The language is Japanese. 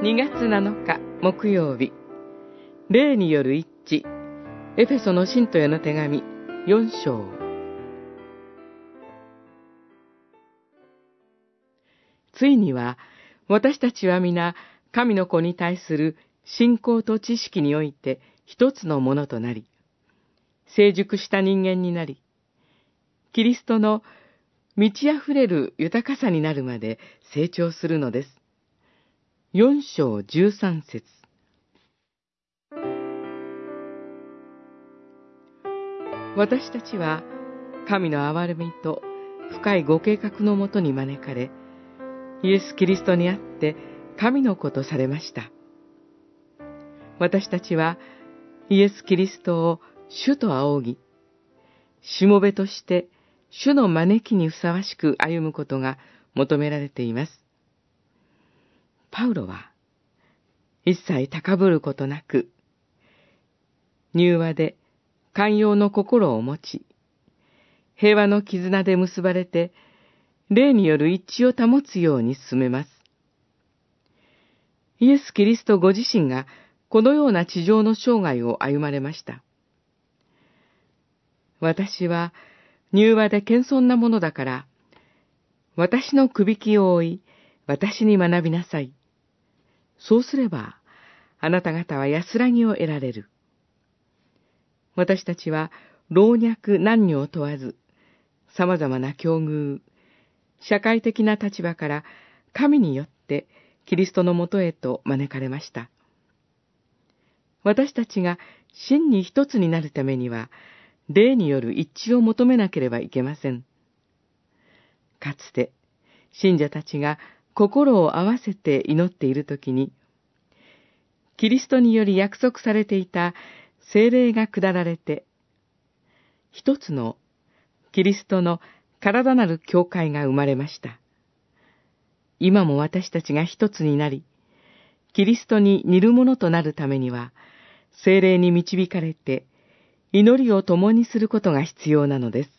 2月7日木曜日。霊による一致。エフェソの信徒への手紙。4章。ついには私たちは皆神の子に対する信仰と知識において一つのものとなり成熟した人間になりキリストの満ち溢れる豊かさになるまで成長するのです。四章十三節私たちは神の憐れみと深いご計画のもとに招かれ、イエス・キリストにあって神の子とされました。私たちはイエス・キリストを主と仰ぎ、しもべとして主の招きにふさわしく歩むことが求められています。パウロは、一切高ぶることなく、柔和で寛容の心を持ち、平和の絆で結ばれて、霊による一致を保つように進めます。イエス・キリストご自身がこのような地上の生涯を歩まれました。私は柔和で謙遜なものだから、私の首輝きを追い、私に学びなさい。そうすれば、あなた方は安らぎを得られる。私たちは老若男女を問わず、様々な境遇、社会的な立場から神によってキリストのもとへと招かれました。私たちが真に一つになるためには、霊による一致を求めなければいけません。かつて、信者たちが心を合わせて祈っているときに、キリストにより約束されていた精霊が下られて、一つのキリストの体なる教会が生まれました。今も私たちが一つになり、キリストに似るものとなるためには、精霊に導かれて、祈りを共にすることが必要なのです。